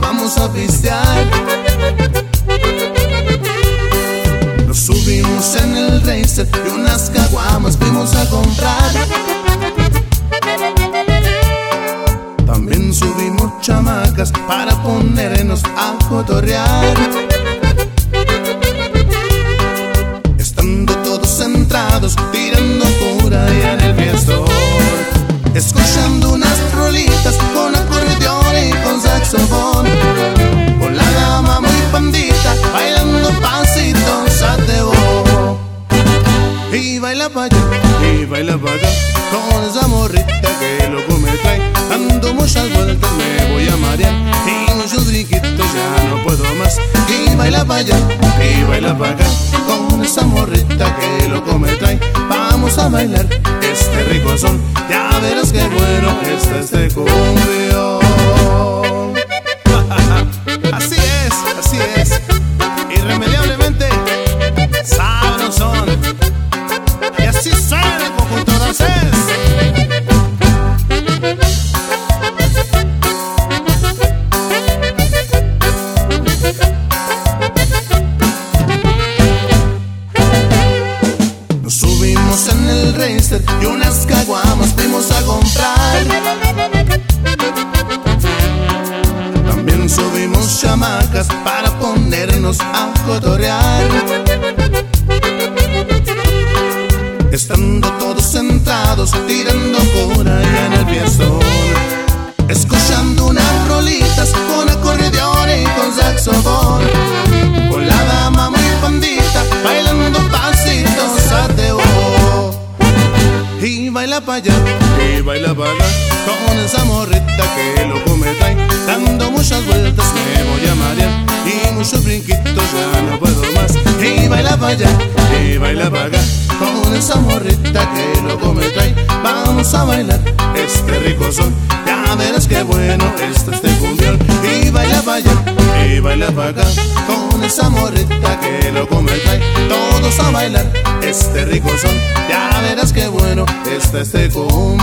vamos a pistear. Nos subimos en el racer y unas caguamas fuimos a comprar. También subimos chamacas para ponernos a cotorrear. Pa' allá, y baila pa' acá, con esa morrita que loco me trae. Dando muchas vueltas me voy a marear, y muchos riquitos ya no puedo más. Y baila pa' allá, y baila pa' acá, con esa morrita que loco me trae. Vamos a bailar este rico son, ya verás qué bueno está este cumbión. Nos subimos en el racer y unas caguamas fuimos a comprar. También subimos chamacas para ponernos a cotorrear. Estando todos sentados, tirando por allá en el fiestón. Pa' allá, y baila pa' acá Con esa morrita que loco me trae Dando muchas vueltas me voy a marear Y muchos brinquitos ya no puedo más. Y baila pa' allá, y baila pa' acá Con esa morrita que loco me trae Vamos a bailar este rico son Ya verás qué bueno está este cumbión. Y baila pa' allá, y baila pa' acá Con esa morrita que loco me trae a bailar este rico son. Ya verás qué bueno está este cumbión.